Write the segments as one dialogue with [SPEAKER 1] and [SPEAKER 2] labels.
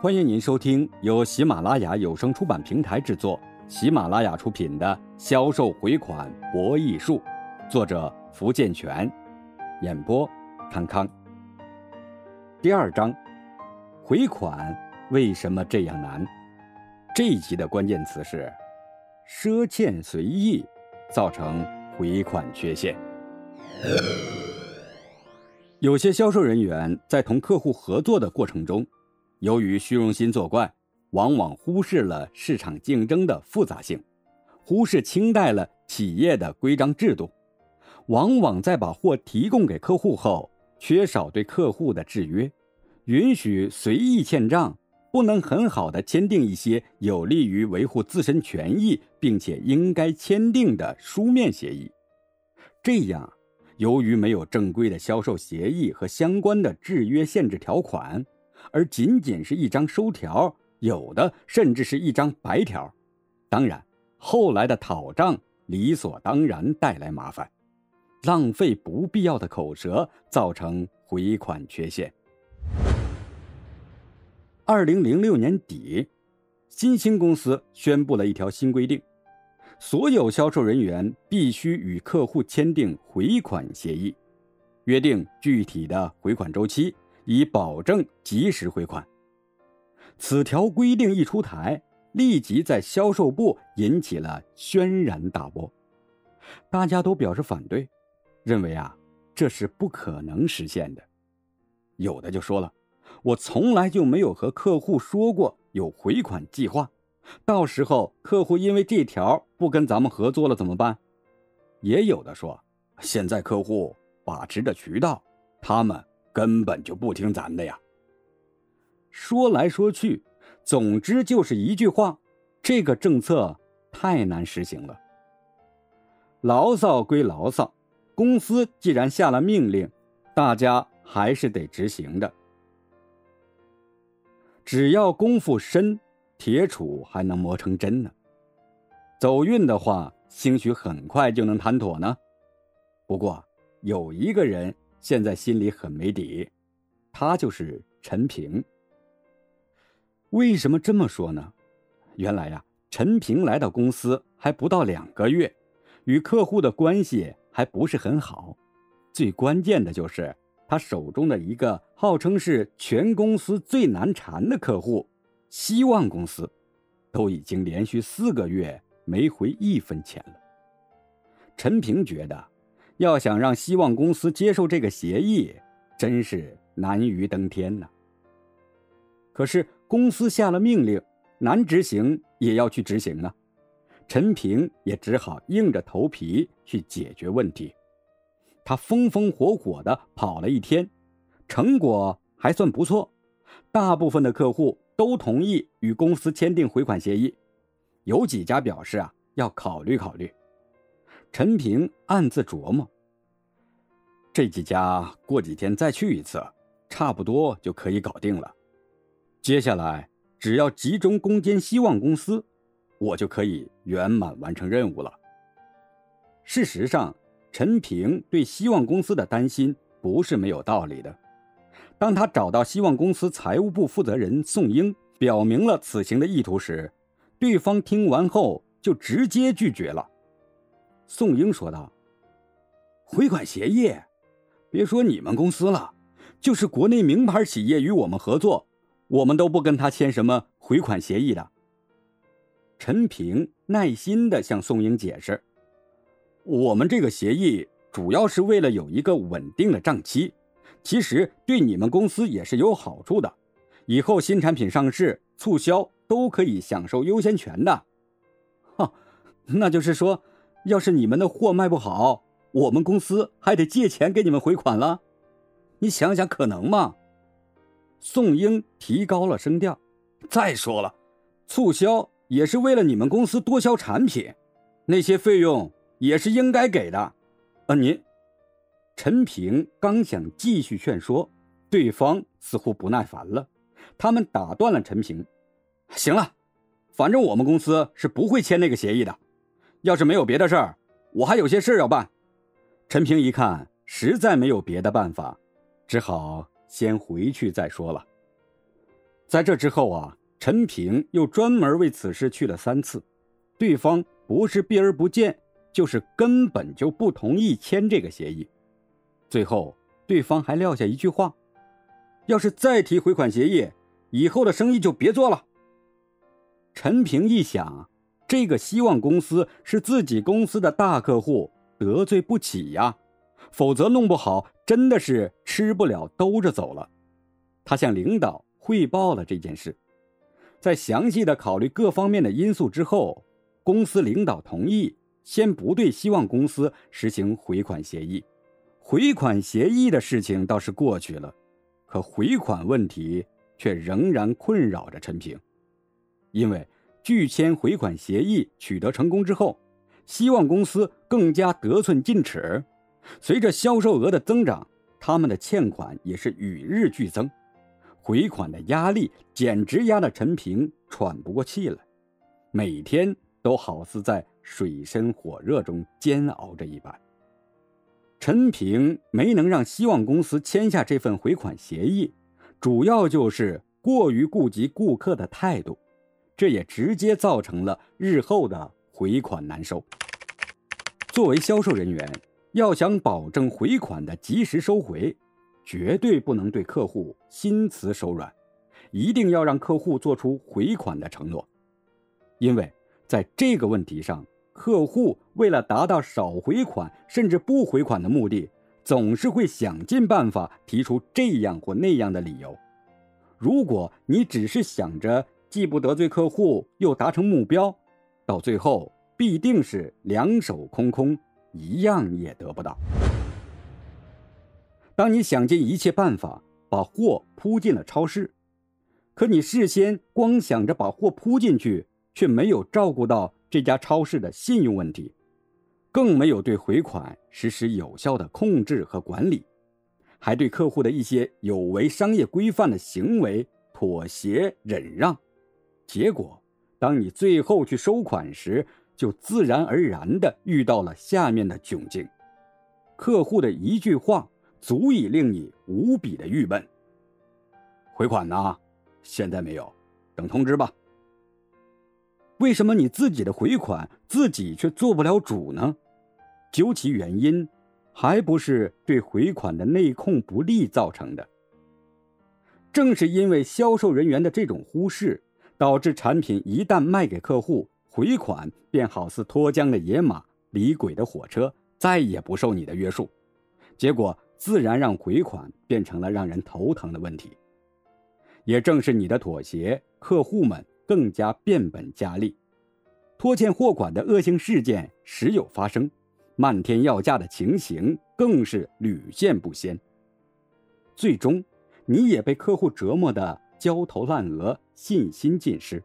[SPEAKER 1] 欢迎您收听由喜马拉雅有声出版平台制作、喜马拉雅出品的《销售回款博弈术》，作者福建泉，演播康康。第二章，回款为什么这样难？这一集的关键词是赊欠随意，造成回款缺陷。有些销售人员在同客户合作的过程中。由于虚荣心作怪，往往忽视了市场竞争的复杂性，忽视清代了企业的规章制度，往往在把货提供给客户后，缺少对客户的制约，允许随意欠账，不能很好的签订一些有利于维护自身权益并且应该签订的书面协议。这样，由于没有正规的销售协议和相关的制约限制条款。而仅仅是一张收条，有的甚至是一张白条。当然，后来的讨账理所当然带来麻烦，浪费不必要的口舌，造成回款缺陷。二零零六年底，新兴公司宣布了一条新规定：所有销售人员必须与客户签订回款协议，约定具体的回款周期。以保证及时回款。此条规定一出台，立即在销售部引起了轩然大波，大家都表示反对，认为啊这是不可能实现的。有的就说了：“我从来就没有和客户说过有回款计划，到时候客户因为这条不跟咱们合作了怎么办？”也有的说：“现在客户把持着渠道，他们。”根本就不听咱的呀！说来说去，总之就是一句话：这个政策太难实行了。牢骚归牢骚，公司既然下了命令，大家还是得执行的。只要功夫深，铁杵还能磨成针呢。走运的话，兴许很快就能谈妥呢。不过有一个人。现在心里很没底，他就是陈平。为什么这么说呢？原来呀，陈平来到公司还不到两个月，与客户的关系还不是很好。最关键的就是他手中的一个号称是全公司最难缠的客户——希望公司，都已经连续四个月没回一分钱了。陈平觉得。要想让希望公司接受这个协议，真是难于登天呐。可是公司下了命令，难执行也要去执行啊。陈平也只好硬着头皮去解决问题。他风风火火地跑了一天，成果还算不错。大部分的客户都同意与公司签订回款协议，有几家表示啊要考虑考虑。陈平暗自琢磨：这几家过几天再去一次，差不多就可以搞定了。接下来只要集中攻坚希望公司，我就可以圆满完成任务了。事实上，陈平对希望公司的担心不是没有道理的。当他找到希望公司财务部负责人宋英，表明了此行的意图时，对方听完后就直接拒绝了。宋英说道：“回款协议，别说你们公司了，就是国内名牌企业与我们合作，我们都不跟他签什么回款协议的。”陈平耐心的向宋英解释：“我们这个协议主要是为了有一个稳定的账期，其实对你们公司也是有好处的，以后新产品上市、促销都可以享受优先权的。”哈，那就是说。要是你们的货卖不好，我们公司还得借钱给你们回款了。你想想，可能吗？宋英提高了声调。再说了，促销也是为了你们公司多销产品，那些费用也是应该给的。啊，您，陈平刚想继续劝说，对方似乎不耐烦了，他们打断了陈平。行了，反正我们公司是不会签那个协议的。要是没有别的事儿，我还有些事要办。陈平一看，实在没有别的办法，只好先回去再说了。在这之后啊，陈平又专门为此事去了三次，对方不是避而不见，就是根本就不同意签这个协议。最后，对方还撂下一句话：“要是再提回款协议，以后的生意就别做了。”陈平一想，这个希望公司是自己公司的大客户，得罪不起呀，否则弄不好真的是吃不了兜着走了。他向领导汇报了这件事，在详细的考虑各方面的因素之后，公司领导同意先不对希望公司实行回款协议。回款协议的事情倒是过去了，可回款问题却仍然困扰着陈平。因为拒签回款协议取得成功之后，希望公司更加得寸进尺。随着销售额的增长，他们的欠款也是与日俱增，回款的压力简直压得陈平喘不过气来，每天都好似在水深火热中煎熬着一般。陈平没能让希望公司签下这份回款协议，主要就是过于顾及顾客的态度。这也直接造成了日后的回款难收。作为销售人员，要想保证回款的及时收回，绝对不能对客户心慈手软，一定要让客户做出回款的承诺。因为在这个问题上，客户为了达到少回款甚至不回款的目的，总是会想尽办法提出这样或那样的理由。如果你只是想着，既不得罪客户，又达成目标，到最后必定是两手空空，一样也得不到。当你想尽一切办法把货铺进了超市，可你事先光想着把货铺进去，却没有照顾到这家超市的信用问题，更没有对回款实施有效的控制和管理，还对客户的一些有违商业规范的行为妥协忍让。结果，当你最后去收款时，就自然而然地遇到了下面的窘境：客户的一句话足以令你无比的郁闷。回款呢？现在没有，等通知吧。为什么你自己的回款自己却做不了主呢？究其原因，还不是对回款的内控不力造成的。正是因为销售人员的这种忽视。导致产品一旦卖给客户，回款便好似脱缰的野马、离轨的火车，再也不受你的约束。结果自然让回款变成了让人头疼的问题。也正是你的妥协，客户们更加变本加厉，拖欠货款的恶性事件时有发生，漫天要价的情形更是屡见不鲜。最终，你也被客户折磨的。焦头烂额，信心尽失，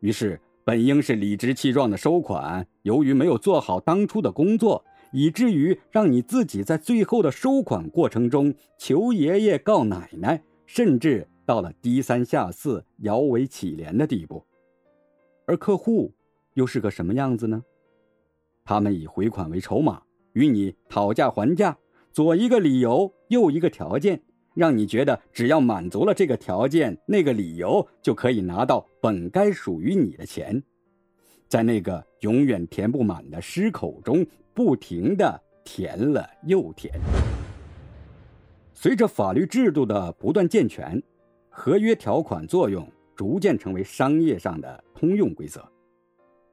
[SPEAKER 1] 于是本应是理直气壮的收款，由于没有做好当初的工作，以至于让你自己在最后的收款过程中求爷爷告奶奶，甚至到了低三下四、摇尾乞怜的地步。而客户又是个什么样子呢？他们以回款为筹码，与你讨价还价，左一个理由，右一个条件。让你觉得只要满足了这个条件、那个理由，就可以拿到本该属于你的钱，在那个永远填不满的狮口中，不停的填了又填。随着法律制度的不断健全，合约条款作用逐渐成为商业上的通用规则，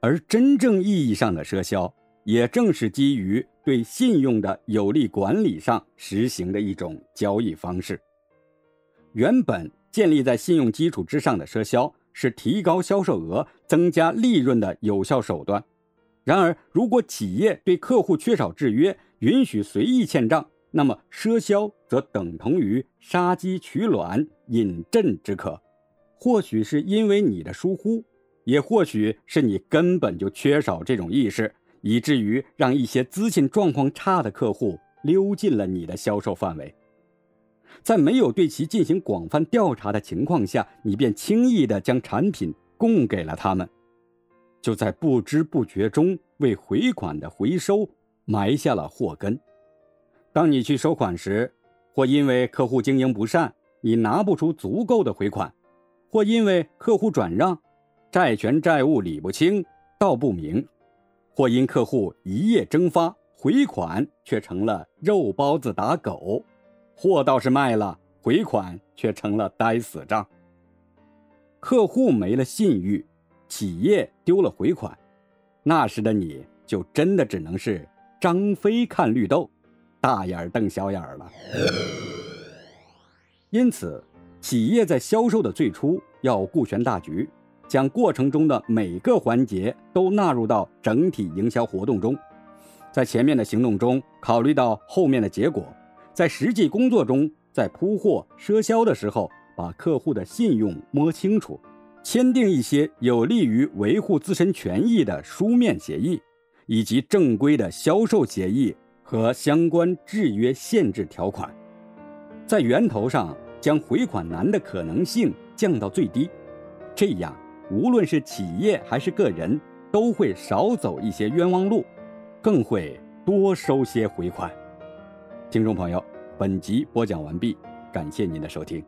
[SPEAKER 1] 而真正意义上的赊销。也正是基于对信用的有力管理上实行的一种交易方式。原本建立在信用基础之上的赊销是提高销售额、增加利润的有效手段。然而，如果企业对客户缺少制约，允许随意欠账，那么赊销则等同于杀鸡取卵、饮鸩止渴。或许是因为你的疏忽，也或许是你根本就缺少这种意识。以至于让一些资信状况差的客户溜进了你的销售范围，在没有对其进行广泛调查的情况下，你便轻易地将产品供给了他们，就在不知不觉中为回款的回收埋下了祸根。当你去收款时，或因为客户经营不善，你拿不出足够的回款，或因为客户转让，债权债务理不清、道不明；或因客户一夜蒸发，回款却成了肉包子打狗，货倒是卖了，回款却成了呆死账。客户没了信誉，企业丢了回款，那时的你就真的只能是张飞看绿豆，大眼瞪小眼了。因此，企业在销售的最初要顾全大局，将过程中的每个环节都纳入到整体营销活动中，在前面的行动中考虑到后面的结果，在实际工作中，在铺货赊销的时候，把客户的信用摸清楚，签订一些有利于维护自身权益的书面协议，以及正规的销售协议和相关制约限制条款。在源头上将回款难的可能性降到最低，这样无论是企业还是个人都会少走一些冤枉路，更会多收些回款。听众朋友，本集播讲完毕，感谢您的收听。